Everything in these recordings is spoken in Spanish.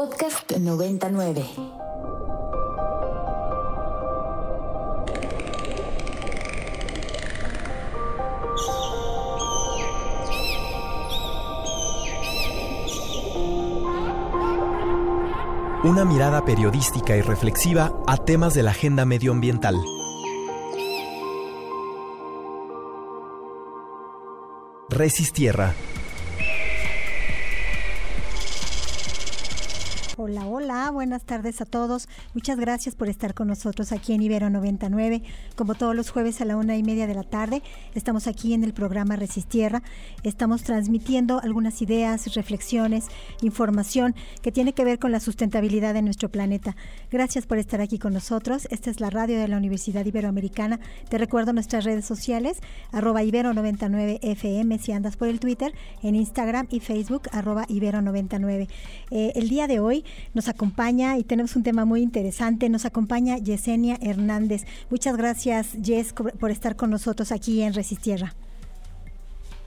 Podcast 99. Una mirada periodística y reflexiva a temas de la agenda medioambiental. Resistierra Hola, hola, buenas tardes a todos. Muchas gracias por estar con nosotros aquí en Ibero 99. Como todos los jueves a la una y media de la tarde, estamos aquí en el programa Resistierra. Estamos transmitiendo algunas ideas, reflexiones, información que tiene que ver con la sustentabilidad de nuestro planeta. Gracias por estar aquí con nosotros. Esta es la radio de la Universidad Iberoamericana. Te recuerdo nuestras redes sociales, arroba Ibero99FM si andas por el Twitter, en Instagram y Facebook, arroba Ibero99. Eh, el día de hoy nos acompaña y tenemos un tema muy interesante. Nos acompaña Yesenia Hernández. Muchas gracias, Yes, por estar con nosotros aquí en Resistierra.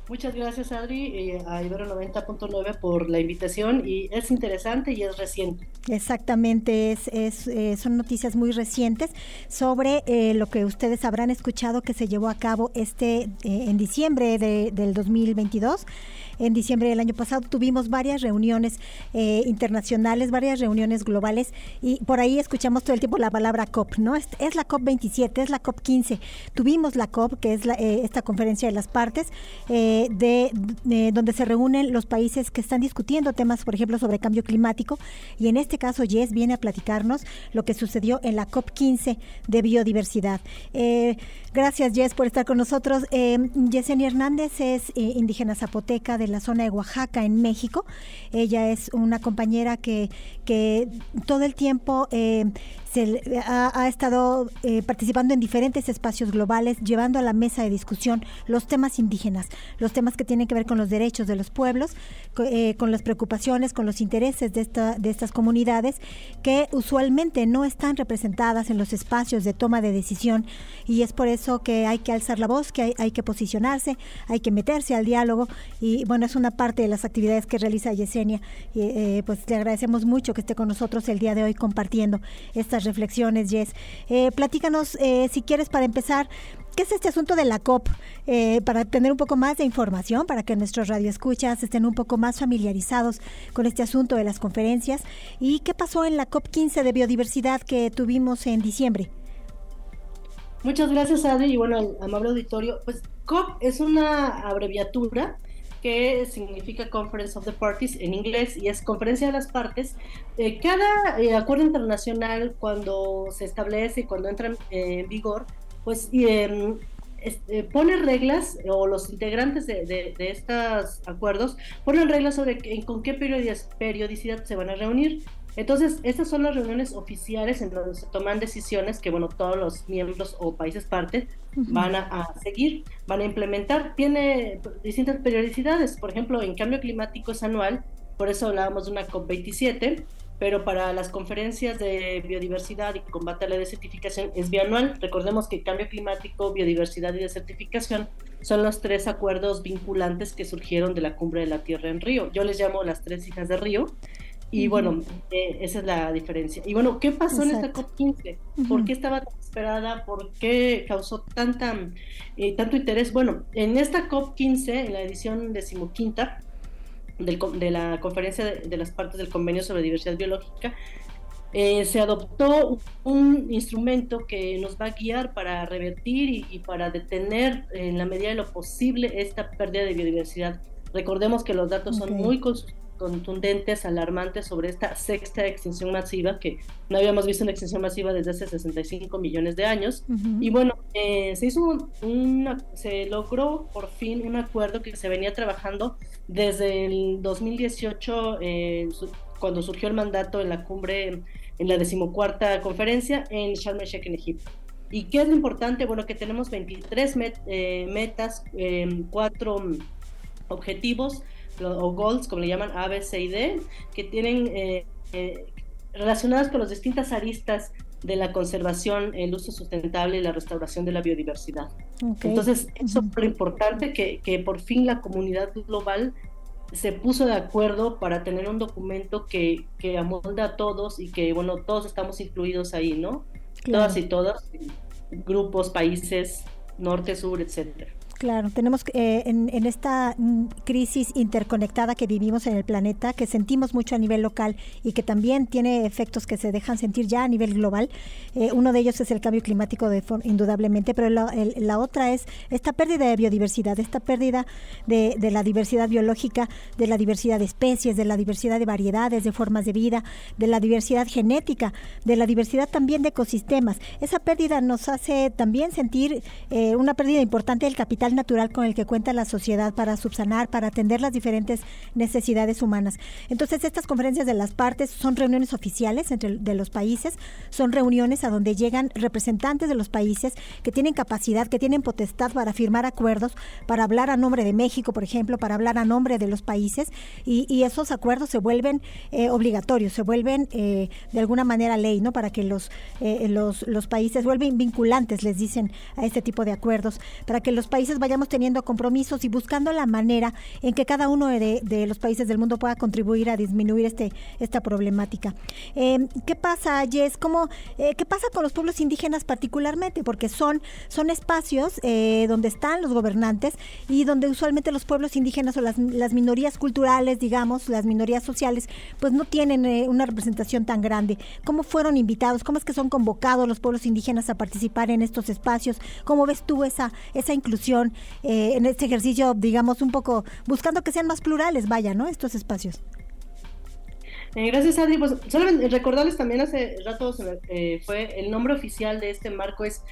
Muchas gracias Adri eh, a Ibero 90.9 por la invitación y es interesante y es reciente. Exactamente, es, es eh, son noticias muy recientes sobre eh, lo que ustedes habrán escuchado que se llevó a cabo este en diciembre de, del 2022 en diciembre del año pasado tuvimos varias reuniones eh, internacionales, varias reuniones globales y por ahí escuchamos todo el tiempo la palabra COP, ¿no? Es, la COP 27, es la COP 15. Tuvimos la COP, que es eh, esta conferencia de las partes, eh, de, donde se reúnen los países que están discutiendo temas, por ejemplo, sobre cambio climático. Y en este caso, Jess viene a platicarnos lo que sucedió en la COP 15 de biodiversidad. gracias, Jess, por estar con nosotros. Yesenia Hernández es indígena zapoteca de la zona de Oaxaca, en México. Ella es una compañera que, que todo el tiempo eh, se ha, estado eh, participando en diferentes espacios globales, llevando a la mesa de discusión los temas indígenas, los temas que tienen que ver con los derechos de los pueblos, eh, con las preocupaciones, con los intereses de, esta, de estas comunidades que usualmente no están representadas en los espacios de toma de decisión. Y es por eso que hay que alzar la voz, que hay, que posicionarse, hay que meterse al diálogo. Y bueno, es una parte de las actividades que realiza Yesenia. Y eh, pues le agradecemos mucho que esté con nosotros el día de hoy compartiendo estas reflexiones, Jess. Eh, platícanos, eh, si quieres, para empezar, ¿qué es este asunto de la COP? Eh, para tener un poco más de información, para que nuestros radioescuchas estén un poco más familiarizados con este asunto de las conferencias. ¿Y qué pasó en la COP 15 de biodiversidad que tuvimos en diciembre? Muchas gracias, Adri, y bueno, amable auditorio. Pues COP es una abreviatura que significa Conference of the Parties en inglés y es conferencia de las partes. Eh, cada eh, acuerdo internacional cuando se establece y cuando entra en vigor, pues em, este, pone reglas o los integrantes de, estos acuerdos ponen reglas sobre con qué periodicidad se van a reunir. Entonces, estas son las reuniones oficiales en donde se toman decisiones que, bueno, todos los miembros o países parte van a, seguir, van a implementar. Tiene distintas periodicidades, por ejemplo, en cambio climático es anual, por eso hablábamos de una COP27, pero para las conferencias de biodiversidad y combate a la desertificación es bianual. Recordemos que cambio climático, biodiversidad y desertificación son los tres acuerdos vinculantes que surgieron de la cumbre de la Tierra en Río. Yo les llamo las tres hijas de Río y bueno, eh, esa es la diferencia. Y bueno, ¿qué pasó en esta COP15? ¿Por qué estaba tan esperada? ¿Por qué causó tanta, eh, tanto interés? Bueno, en esta COP15, en la edición decimoquinta del, de la conferencia de, las partes del convenio sobre diversidad biológica, eh, se adoptó un instrumento que nos va a guiar para revertir y, para detener en la medida de lo posible esta pérdida de biodiversidad. Recordemos que los datos son muy contundentes, alarmantes sobre esta sexta extinción masiva, que no habíamos visto una extinción masiva desde hace 65 millones de años. Y bueno, eh, se hizo una, se logró por fin un acuerdo que se venía trabajando desde el 2018, eh, cuando surgió el mandato en la cumbre, en la decimocuarta conferencia en Sharm el Sheikh, en Egipto. ¿Y qué es lo importante? Bueno, que tenemos 23 eh, metas, cuatro objetivos o goals, como le llaman A, B, C y D, que tienen eh, eh, relacionadas con las distintas aristas de la conservación, el uso sustentable y la restauración de la biodiversidad. Entonces, es súper importante que, que, por fin la comunidad global se puso de acuerdo para tener un documento que, que amolda a todos y que, bueno, todos estamos incluidos ahí, ¿no? Todas y todas, grupos, países, norte, sur, etcétera. Claro, tenemos eh, en, esta mm, crisis interconectada que vivimos en el planeta, que sentimos mucho a nivel local y que también tiene efectos que se dejan sentir ya a nivel global. Eh, uno de ellos es el cambio climático, de indudablemente, pero la, otra es esta pérdida de biodiversidad, esta pérdida de, la diversidad biológica, de la diversidad de especies, de la diversidad de variedades, de formas de vida, de la diversidad genética, de la diversidad también de ecosistemas. Esa pérdida nos hace también sentir eh, una pérdida importante del capital natural con el que cuenta la sociedad para subsanar, para atender las diferentes necesidades humanas. Entonces, estas conferencias de las partes son reuniones oficiales entre de los países, son reuniones a donde llegan representantes de los países que tienen capacidad, que tienen potestad para firmar acuerdos, para hablar a nombre de México, por ejemplo, para hablar a nombre de los países, y, esos acuerdos se vuelven eh, obligatorios, se vuelven eh, de alguna manera ley, ¿no? Para que los, eh, los, los países vuelven vinculantes, les dicen a este tipo de acuerdos, para que los países vayamos teniendo compromisos y buscando la manera en que cada uno de, los países del mundo pueda contribuir a disminuir este esta problemática. Eh, ¿Qué pasa, Jess? ¿Cómo, eh, ¿Qué pasa con los pueblos indígenas particularmente? Porque son, son espacios eh, donde están los gobernantes y donde usualmente los pueblos indígenas o las, las minorías culturales, digamos, las minorías sociales, pues no tienen una representación tan grande. ¿Cómo fueron invitados? ¿Cómo es que son convocados los pueblos indígenas a participar en estos espacios? ¿Cómo ves tú esa, esa inclusión eh, en este ejercicio, digamos, un poco buscando que sean más plurales, vaya, ¿no? Estos espacios. Eh, gracias, Adri. Pues solamente recordarles también hace rato eh, fue el nombre oficial de este marco es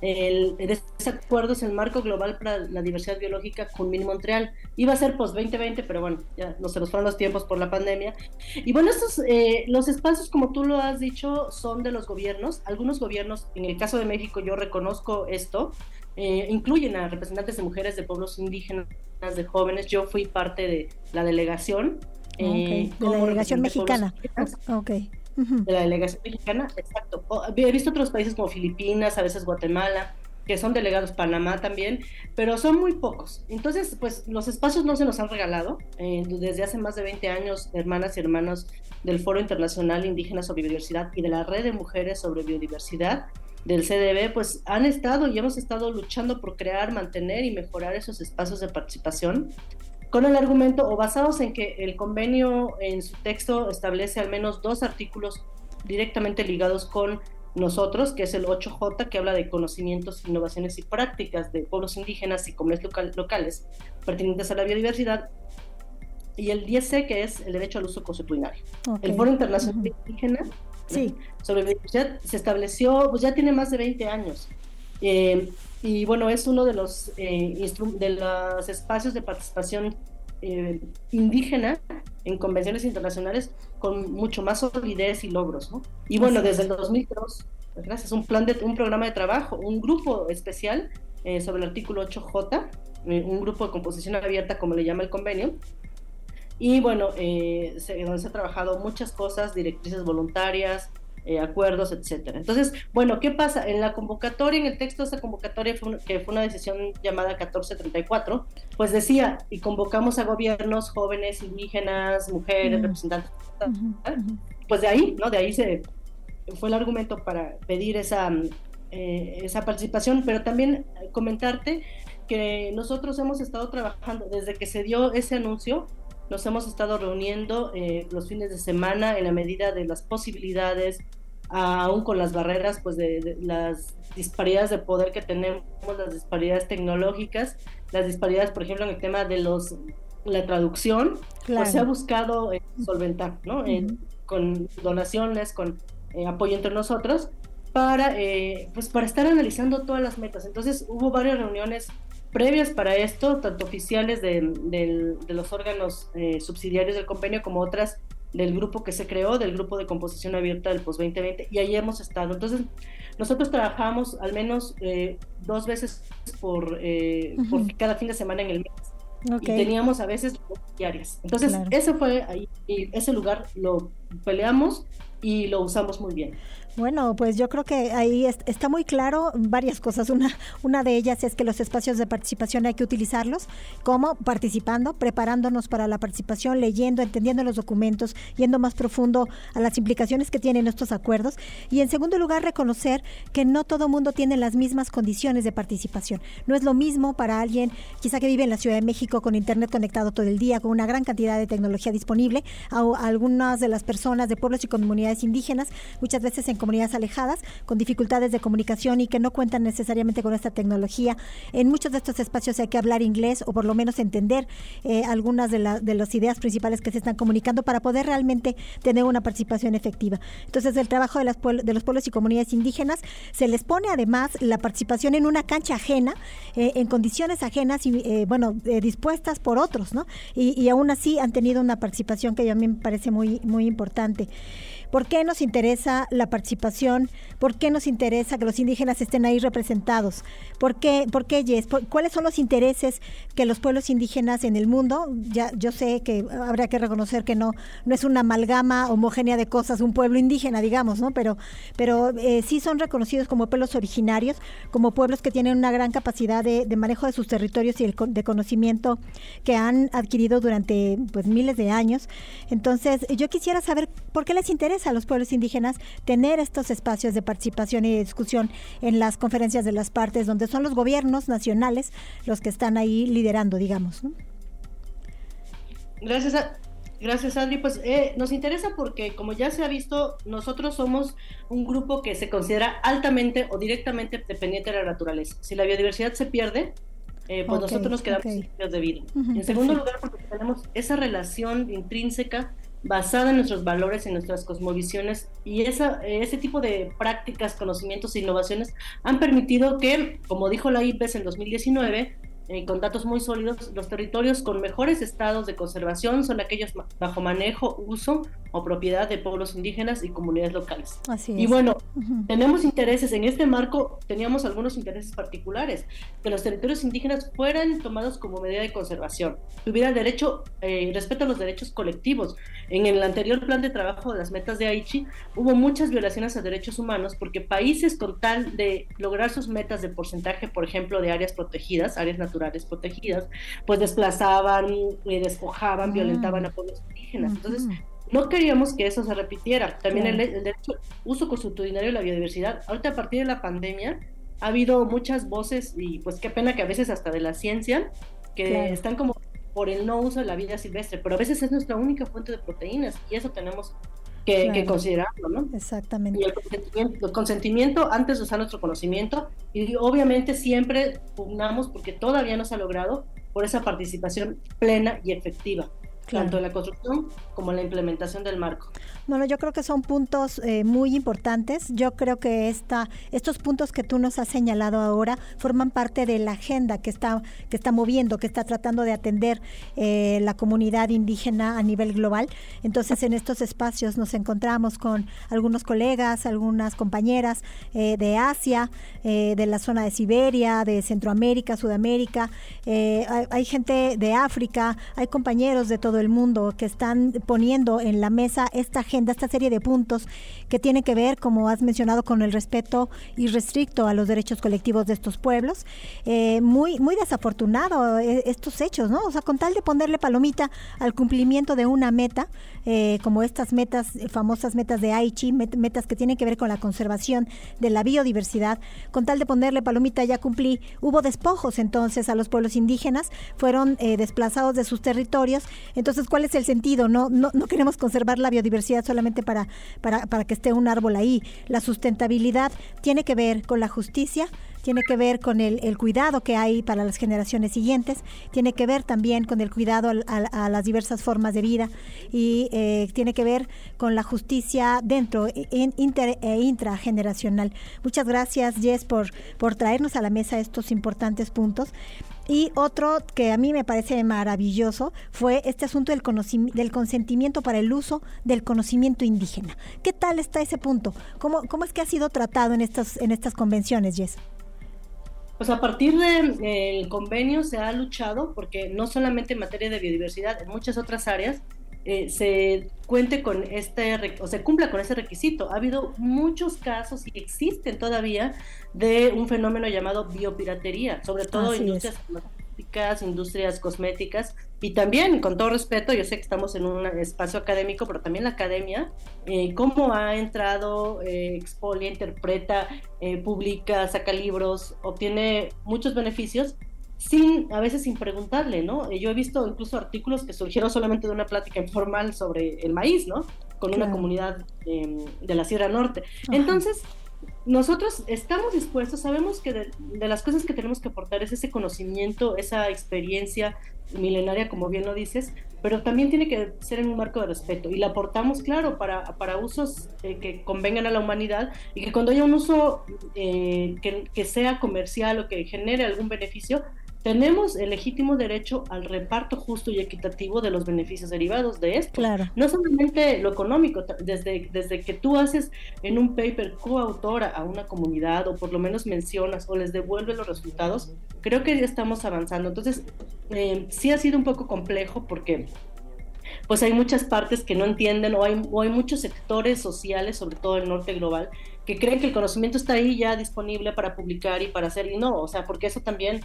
el, de este acuerdo es el marco global para la diversidad biológica con Montreal. Iba a ser post 2020, pero bueno, ya no se nos fueron los tiempos por la pandemia. Y bueno, estos, los espacios, como tú lo has dicho, son de los gobiernos. Algunos gobiernos, en el caso de México, yo reconozco esto, eh, incluyen a representantes de mujeres de pueblos indígenas, de jóvenes. Yo fui parte de la delegación. Eh, de la delegación mexicana. Okay. De la delegación mexicana, exacto. He visto otros países como Filipinas, a veces Guatemala, que son delegados, Panamá también, pero son muy pocos. Entonces, pues los espacios no se nos han regalado. Eh, desde hace más de 20 años, hermanas y hermanos del Foro Internacional Indígena sobre Biodiversidad y de la Red de Mujeres sobre Biodiversidad, del CDB, pues han estado y hemos estado luchando por crear, mantener y mejorar esos espacios de participación con el argumento o basados en que el convenio en su texto establece al menos dos artículos directamente ligados con nosotros, que es el 8J, que habla de conocimientos, innovaciones y prácticas de pueblos indígenas y comercios locales pertinentes a la biodiversidad, y el 10C, que es el derecho al uso consuetudinario. El Foro Internacional Indígena sí. sobre biodiversidad se estableció, pues ya tiene más de 20 años. Eh, y bueno, es uno de los, eh, de los espacios de participación eh, indígena en convenciones internacionales con mucho más solidez y logros. ¿no? Y bueno, desde el 2002, gracias, un plan de un programa de trabajo, un grupo especial sobre el artículo 8J, un grupo de composición abierta, como le llama el convenio, y bueno, eh, se, donde se ha trabajado muchas cosas, directrices voluntarias, eh, acuerdos, etcétera. Entonces, bueno, ¿qué pasa? En la convocatoria, en el texto de esa convocatoria, que fue una decisión llamada 1434, pues decía, y convocamos a gobiernos jóvenes, indígenas, mujeres, representantes, pues de ahí, ¿no? De ahí se fue el argumento para pedir esa, eh, esa participación, pero también comentarte que nosotros hemos estado trabajando desde que se dio ese anuncio, nos hemos estado reuniendo eh, los fines de semana en la medida de las posibilidades, aún con las barreras, pues de, las disparidades de poder que tenemos, las disparidades tecnológicas, las disparidades, por ejemplo, en el tema de los la traducción, pues se ha buscado eh, solventar, ¿no? Eh, con donaciones, con apoyo entre nosotros, para, pues para estar analizando todas las metas. Entonces hubo varias reuniones previas para esto, tanto oficiales de, los órganos eh, subsidiarios del convenio como otras del grupo que se creó, del grupo de composición abierta del POS 2020, y ahí hemos estado. Entonces, nosotros trabajamos al menos eh, dos veces por, eh, por, cada fin de semana en el mes. Y teníamos a veces diarias. Entonces, ese fue ahí, ese lugar lo peleamos y lo usamos muy bien. Bueno, pues yo creo que ahí está muy claro varias cosas. Una, una de ellas es que los espacios de participación hay que utilizarlos como participando, preparándonos para la participación, leyendo, entendiendo los documentos, yendo más profundo a las implicaciones que tienen estos acuerdos. Y en segundo lugar, reconocer que no todo mundo tiene las mismas condiciones de participación. No es lo mismo para alguien quizá que vive en la Ciudad de México con Internet conectado todo el día, con una gran cantidad de tecnología disponible, a, algunas de las personas de pueblos y comunidades indígenas, muchas veces en comunidades alejadas, con dificultades de comunicación y que no cuentan necesariamente con esta tecnología. En muchos de estos espacios hay que hablar inglés o por lo menos entender eh, algunas de, de las ideas principales que se están comunicando para poder realmente tener una participación efectiva. Entonces, el trabajo de, las de los pueblos y comunidades indígenas se les pone además la participación en una cancha ajena, eh, en condiciones ajenas y, eh, bueno, dispuestas por otros, ¿no? Y, aún así han tenido una participación que a mí me parece muy importante. ¿Por qué nos interesa la participación? ¿Por qué nos interesa que los indígenas estén ahí representados? ¿Por qué, por qué? ¿Cuáles son los intereses que los pueblos indígenas en el mundo? Ya, yo sé que habrá que reconocer que no, no es una amalgama homogénea de cosas, un pueblo indígena, digamos, ¿no? Pero, pero eh, sí son reconocidos como pueblos originarios, como pueblos que tienen una gran capacidad de, manejo de sus territorios y el, de conocimiento que han adquirido durante pues miles de años. Entonces, yo quisiera saber por qué les interesa a los pueblos indígenas tener estos espacios de participación y de discusión en las conferencias de las partes, donde son los gobiernos nacionales los que están ahí liderando, digamos. Gracias, gracias Adri. Pues eh, nos interesa porque, como ya se ha visto, nosotros somos un grupo que se considera altamente o directamente dependiente de la naturaleza. Si la biodiversidad se pierde, eh, pues nosotros nos quedamos sin de vida. en segundo lugar, porque tenemos esa relación intrínseca basada en nuestros valores y nuestras cosmovisiones y esa, ese tipo de prácticas, conocimientos e innovaciones han permitido que, como dijo la IPES en 2019, eh, con datos muy sólidos, los territorios con mejores estados de conservación son aquellos bajo manejo, uso o propiedad de pueblos indígenas y comunidades locales. Así Y bueno, tenemos intereses, en este marco teníamos algunos intereses particulares, que los territorios indígenas fueran tomados como medida de conservación, que hubiera derecho, eh, respeto a los derechos colectivos. En el anterior plan de trabajo de las metas de Aichi hubo muchas violaciones a derechos humanos porque países con tal de lograr sus metas de porcentaje, por ejemplo, de áreas protegidas, áreas naturales, protegidas, pues desplazaban, eh, despojaban, violentaban a pueblos indígenas. Entonces, no queríamos que eso se repitiera. También el, derecho uso constitucionario de la biodiversidad. Ahorita a partir de la pandemia ha habido muchas voces y pues qué pena que a veces hasta de la ciencia que están como por el no uso de la vida silvestre, pero a veces es nuestra única fuente de proteínas y eso tenemos que, considerarlo, ¿no? Exactamente. Y el consentimiento, el consentimiento, antes de usar nuestro conocimiento y obviamente siempre pugnamos porque todavía no se ha logrado por esa participación plena y efectiva tanto en la construcción como en la implementación del marco. Bueno, yo creo que son puntos eh, muy importantes. Yo creo que esta, estos puntos que tú nos has señalado ahora forman parte de la agenda que está, que está moviendo, que está tratando de atender eh, la comunidad indígena a nivel global. Entonces, en estos espacios nos encontramos con algunos colegas, algunas compañeras eh, de Asia, de la zona de Siberia, de Centroamérica, Sudamérica. Hay, hay gente de África, hay compañeros de todo el mundo que están poniendo en la mesa esta agenda, esta serie de puntos que tienen que ver, como has mencionado, con el respeto irrestricto a los derechos colectivos de estos pueblos. Eh, muy, muy desafortunado eh, estos hechos, ¿no? O sea, con tal de ponerle palomita al cumplimiento de una meta, eh, como estas metas, famosas metas de Aichi, metas que tienen que ver con la conservación de la biodiversidad, con tal de ponerle palomita ya cumplí, hubo despojos entonces a los pueblos indígenas, fueron desplazados de sus territorios, entonces, ¿cuál es el sentido? No, no, no queremos conservar la biodiversidad solamente para, para, para que esté un árbol ahí. La sustentabilidad tiene que ver con la justicia, tiene que ver con el, cuidado que hay para las generaciones siguientes, tiene que ver también con el cuidado a, las diversas formas de vida y eh, tiene que ver con la justicia dentro e, inter, e intrageneracional. Muchas gracias, Jess, por, por traernos a la mesa estos importantes puntos. Y otro que a mí me parece maravilloso fue este asunto del, del consentimiento para el uso del conocimiento indígena. ¿Qué tal está ese punto? ¿Cómo, cómo es que ha sido tratado en estas, en estas convenciones, Jess? Pues a partir del convenio se ha luchado porque no solamente en materia de biodiversidad, en muchas otras áreas eh, se cuente con este, o se cumpla con ese requisito. Ha habido muchos casos y existen todavía de un fenómeno llamado biopiratería, sobre todo en industrias industrias cosméticas y también, con todo respeto, yo sé que estamos en un espacio académico, pero también la academia, eh, cómo ha entrado, eh, expolia, interpreta, eh, publica, saca libros, obtiene muchos beneficios sin, a veces sin preguntarle, ¿no? Yo he visto incluso artículos que surgieron solamente de una plática informal sobre el maíz, ¿no? Con una comunidad em, de la Sierra Norte. Entonces, nosotros estamos dispuestos, sabemos que de, las cosas que tenemos que aportar es ese conocimiento, esa experiencia milenaria, como bien lo dices, pero también tiene que ser en un marco de respeto. Y la aportamos, claro, para, para usos eh, que convengan a la humanidad y que cuando haya un uso eh, que, que, sea comercial o que genere algún beneficio, tenemos el legítimo derecho al reparto justo y equitativo de los beneficios derivados de esto. Claro. No solamente lo económico, desde, desde que tú haces en un paper coautora a una comunidad o por lo menos mencionas o les devuelves los resultados, creo que ya estamos avanzando. Entonces, eh, sí ha sido un poco complejo porque pues hay muchas partes que no entienden o hay, o hay muchos sectores sociales, sobre todo el norte global, que creen que el conocimiento está ahí ya disponible para publicar y para hacer, y no, o sea, porque eso también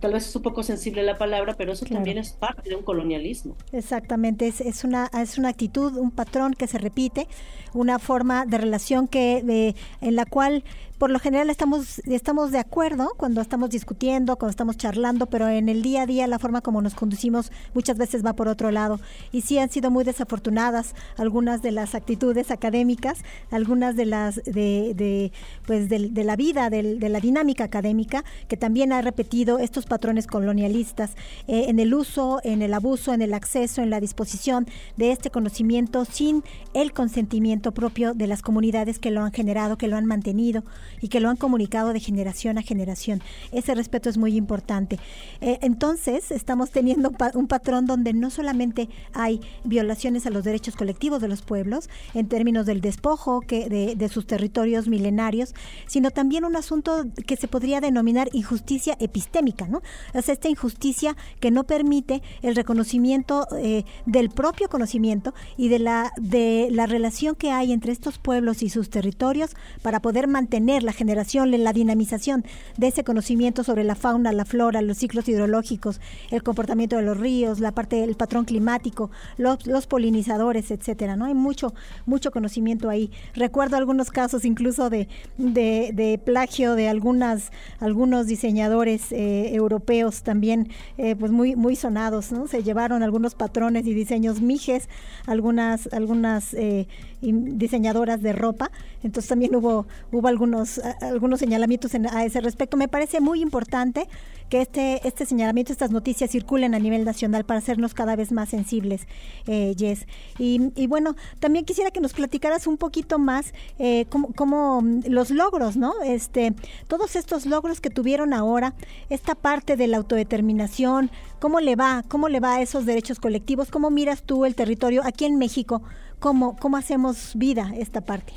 tal vez es un poco sensible la palabra, pero eso también es parte de un colonialismo. Exactamente, es, es, una, es una actitud, un patrón que se repite, una forma de relación que en la cual por lo general estamos, estamos de acuerdo cuando estamos discutiendo, cuando estamos charlando, pero en el día a día la forma como nos conducimos muchas veces va por otro lado. Y sí han sido muy desafortunadas algunas de las actitudes académicas, algunas de las de, de pues de, la vida, de, la dinámica académica, que también ha repetido estos patrones colonialistas eh, en el uso, en el abuso, en el acceso, en la disposición de este conocimiento sin el consentimiento propio de las comunidades que lo han generado, que lo han mantenido y que lo han comunicado de generación a generación. Ese respeto es muy importante. Eh, entonces, estamos teniendo un patrón donde no solamente hay violaciones a los derechos colectivos de los pueblos, en términos del despojo que de, sus territorios milenarios, sino también un asunto que se podría denominar injusticia epistémica, ¿no? Es esta injusticia que no permite el reconocimiento eh, del propio conocimiento y de la, de la relación que hay entre estos pueblos y sus territorios para poder mantener la generación, la dinamización de ese conocimiento sobre la fauna, la flora, los ciclos hidrológicos, el comportamiento de los ríos, la parte del patrón climático, los, polinizadores, etcétera. ¿no? Hay mucho, mucho conocimiento ahí. Recuerdo algunos casos incluso de, de, plagio de algunas, algunos diseñadores eh, europeos también eh, pues muy, muy sonados, ¿no? Se llevaron algunos patrones y diseños mijes, algunas, algunas eh, diseñadoras de ropa. Entonces también hubo, hubo algunos, algunos señalamientos a ese respecto. Me parece muy importante que este, este señalamiento, estas noticias circulen a nivel nacional para hacernos cada vez más sensibles, eh, Jess. Y, bueno, también quisiera que nos platicaras un poquito más eh, cómo, los logros, ¿no? Este, todos estos logros que tuvieron ahora, esta parte de la autodeterminación, ¿cómo le va? ¿Cómo le va a esos derechos colectivos? ¿Cómo miras tú el territorio aquí en México? ¿Cómo, cómo hacemos vida esta parte?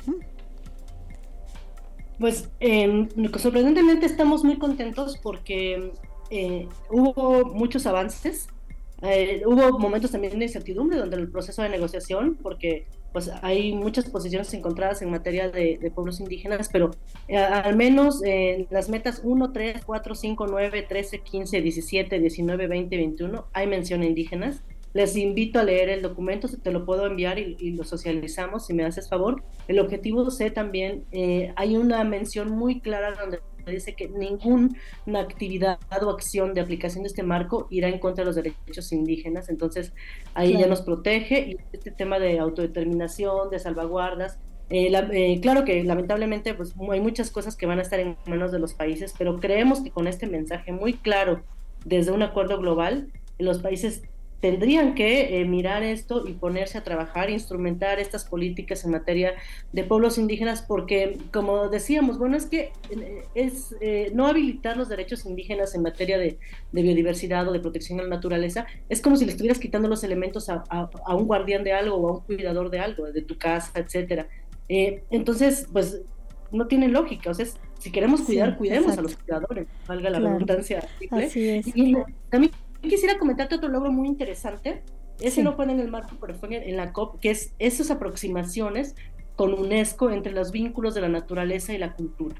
Pues eh, sorprendentemente estamos muy contentos porque eh, hubo muchos avances. Eh, hubo momentos también de incertidumbre donde el proceso de negociación, porque pues hay muchas posiciones encontradas en materia de, de pueblos indígenas, pero eh, al menos en las metas 1, 3, 4, 5, 9, 13, 15, 17, 19, 20, 21 hay mención a indígenas. Les invito a leer el documento, te lo puedo enviar y, lo socializamos si me haces favor. El objetivo C también, eh, hay una mención muy clara donde dice que ninguna actividad o acción de aplicación de este marco irá en contra de los derechos indígenas, entonces ahí ya nos protege y este tema de autodeterminación, de salvaguardas, eh, eh, claro que lamentablemente pues, hay muchas cosas que van a estar en manos de los países, pero creemos que con este mensaje muy claro desde un acuerdo global, los países tendrían que eh, mirar esto y ponerse a trabajar, instrumentar estas políticas en materia de pueblos indígenas, porque como decíamos, bueno, es que eh, es eh, no habilitar los derechos indígenas en materia de, biodiversidad o de protección a la naturaleza, es como si le estuvieras quitando los elementos a, un guardián de algo o a un cuidador de algo, de tu casa, etcétera. entonces, pues no tiene lógica, o sea, si queremos cuidar, cuidemos a los cuidadores, valga la redundancia. Así es. Y también quisiera comentarte otro logro muy interesante Ese no fue en el marco, pero fue en la COP, que es esas aproximaciones con UNESCO entre los vínculos de la naturaleza y la cultura,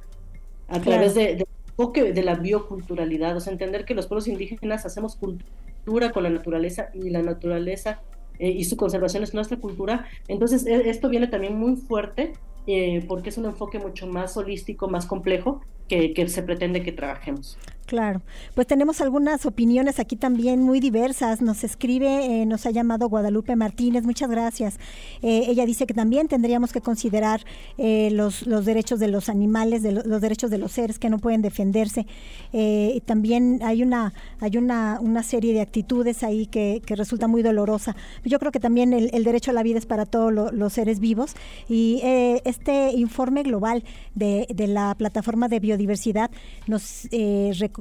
a través de, de, de la bioculturalidad, o sea, entender que los pueblos indígenas hacemos cultura con la naturaleza y la naturaleza eh, y su conservación es nuestra cultura. Entonces, e, esto viene también muy fuerte eh, porque es un enfoque mucho más holístico, más complejo que, que se pretende que trabajemos. Claro, pues tenemos algunas opiniones aquí también muy diversas. Nos escribe, eh, nos ha llamado Guadalupe Martínez, muchas gracias. Eh, ella dice que también tendríamos que considerar eh, los, los derechos de los animales, de los derechos de los seres que no pueden defenderse. y también hay una hay una, una serie de actitudes ahí que, que resulta muy dolorosa. Yo creo que también el, derecho a la vida es para todos los seres vivos y este informe global de, de, la plataforma de biodiversidad nos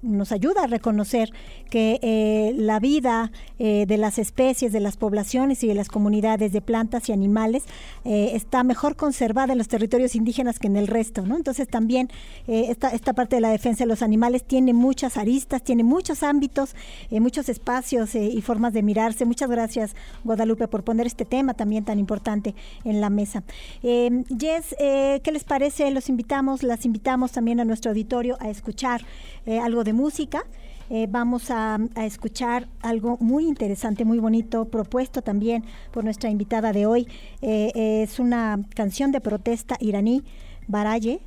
nos ayuda a reconocer que eh, la vida eh, de las especies, de las poblaciones y de las comunidades de plantas y animales eh, está mejor conservada en los territorios indígenas que en el resto, ¿no? Entonces también esta, esta parte de la defensa de los animales tiene muchas aristas, tiene muchos ámbitos, muchos espacios y formas de mirarse. Muchas gracias, Guadalupe, por poner este tema también tan importante en la mesa. Jess, ¿qué les parece? Los invitamos, las invitamos también a nuestro auditorio a escuchar algo de música. Eh, vamos a, escuchar algo muy interesante, muy bonito, propuesto también por nuestra invitada de hoy. Eh, es una canción de protesta iraní, Baraye.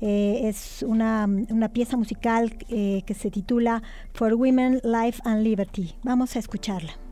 Eh, es una, una, pieza musical que se titula For Women, Life and Liberty. Vamos a escucharla.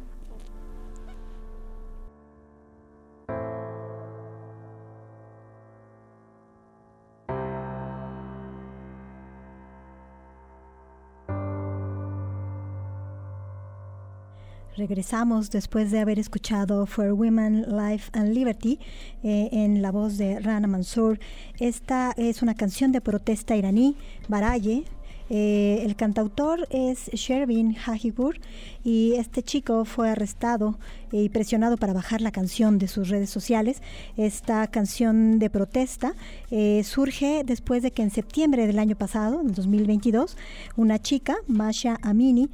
Regresamos después de haber escuchado For Women, Life and Liberty eh, en la voz de Rana Mansour. Esta es una canción de protesta iraní, Baraye. Eh, el cantautor es Shervin Hajibur y este chico fue arrestado y presionado para bajar la canción de sus redes sociales. Esta canción de protesta eh, surge después de que en septiembre del año pasado, en 2022, una chica, Masha Amini,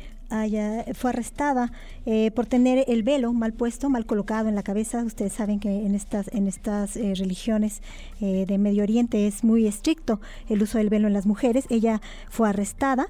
fue arrestada eh, por tener el velo mal puesto, mal colocado en la cabeza. Ustedes saben que en estas, en estas eh, religiones eh, de Medio Oriente es muy estricto el uso del velo en las mujeres. Ella fue arrestada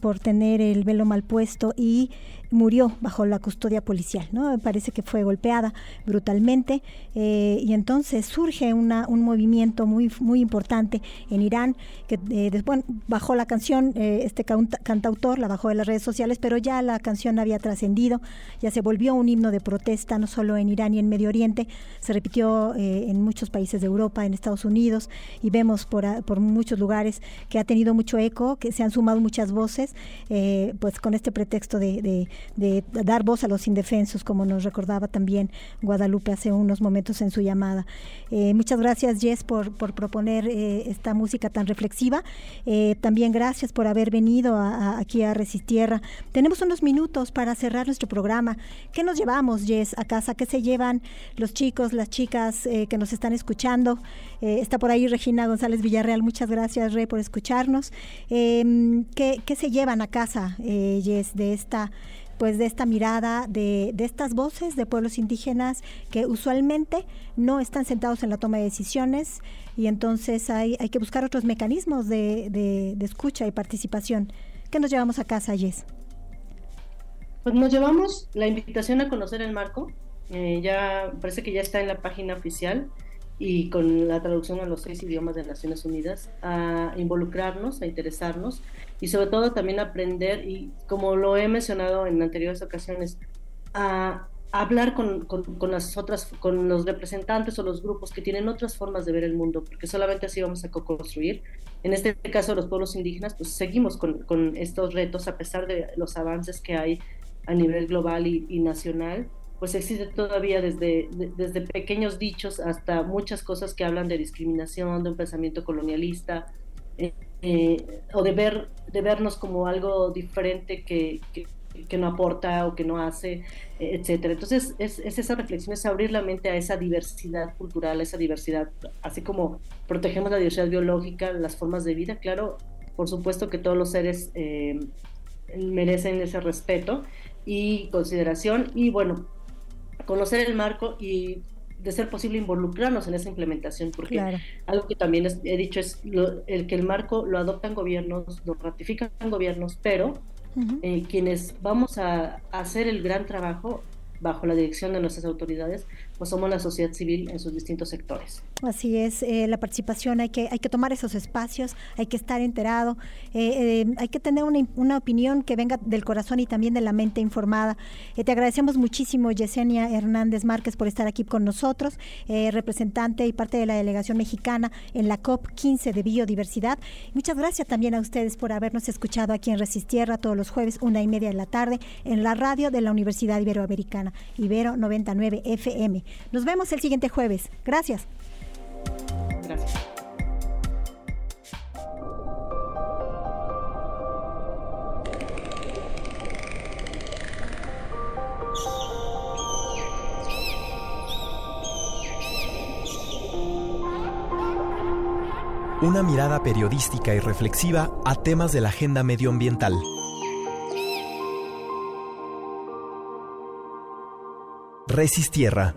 por tener el velo mal puesto y murió bajo la custodia policial, ¿no? Parece que fue golpeada brutalmente eh, y entonces surge una, un movimiento muy, muy importante en Irán que eh, después bajó la canción, eh, este cantautor la bajó de las redes sociales, pero ya la canción había trascendido, ya se volvió un himno de protesta, no solo en Irán y en Medio Oriente, se repitió en muchos países de Europa, en Estados Unidos y vemos por, por muchos lugares que ha tenido mucho eco, que se han sumado muchas voces, pues con este pretexto de dar voz a los indefensos, como nos recordaba también Guadalupe hace unos momentos en su llamada. Eh, muchas gracias, Jess, por, por proponer eh, esta música tan reflexiva. Eh, también gracias por haber venido aquí a Resistierra. Tenemos unos minutos para cerrar nuestro programa. ¿Qué nos llevamos, Jess, a casa? ¿Qué se llevan los chicos, las chicas que nos están escuchando? está por ahí Regina González Villarreal. Muchas gracias, Rey, por escucharnos. Em, ¿qué, ¿qué, se llevan a casa, Jess, de esta pues de esta mirada, de, de, estas voces de pueblos indígenas que usualmente no están sentados en la toma de decisiones y entonces hay, hay que buscar otros mecanismos de, de, escucha y participación. ¿Qué nos llevamos a casa, Jess? Pues nos llevamos la invitación a conocer el marco. Eh, ya parece que ya está en la página oficial y con la traducción a los seis idiomas de Naciones Unidas, a involucrarnos, a interesarnos y sobre todo también aprender y como lo he mencionado en anteriores ocasiones, a hablar con, con, las otras, con los representantes o los grupos que tienen otras formas de ver el mundo, porque solamente así vamos a co-construir. En este caso, los pueblos indígenas, pues seguimos con, con, estos retos a pesar de los avances que hay a nivel global y, y nacional pues existe todavía desde, desde pequeños dichos hasta muchas cosas que hablan de discriminación, de un pensamiento colonialista, eh, eh, o de, ver, de vernos como algo diferente que, que, no aporta o que no hace, etcétera. Entonces, es, es, esa reflexión, es abrir la mente a esa diversidad cultural, a esa diversidad, así como protegemos la diversidad biológica, las formas de vida, claro, por supuesto que todos los seres eh, merecen ese respeto y consideración, y bueno, conocer el marco y de ser posible involucrarnos en esa implementación, porque algo que también he dicho es el que el marco lo adoptan gobiernos, lo ratifican gobiernos, pero eh, quienes vamos a, hacer el gran trabajo bajo la dirección de nuestras autoridades, pues somos la sociedad civil en sus distintos sectores. Así es, eh, la participación, hay que, hay que tomar esos espacios, hay que estar enterado, eh, eh, hay que tener una, una, opinión que venga del corazón y también de la mente informada. te agradecemos muchísimo, Yesenia Hernández Márquez, por estar aquí con nosotros, representante y parte de la delegación mexicana en la COP 15 de Biodiversidad. Muchas gracias también a ustedes por habernos escuchado aquí en Resistierra todos los jueves, una y media de la tarde, en la radio de la Universidad Iberoamericana, Ibero 99 FM. Nos vemos el siguiente jueves. Gracias. Gracias. Una mirada periodística y reflexiva a temas de la agenda medioambiental. Resistierra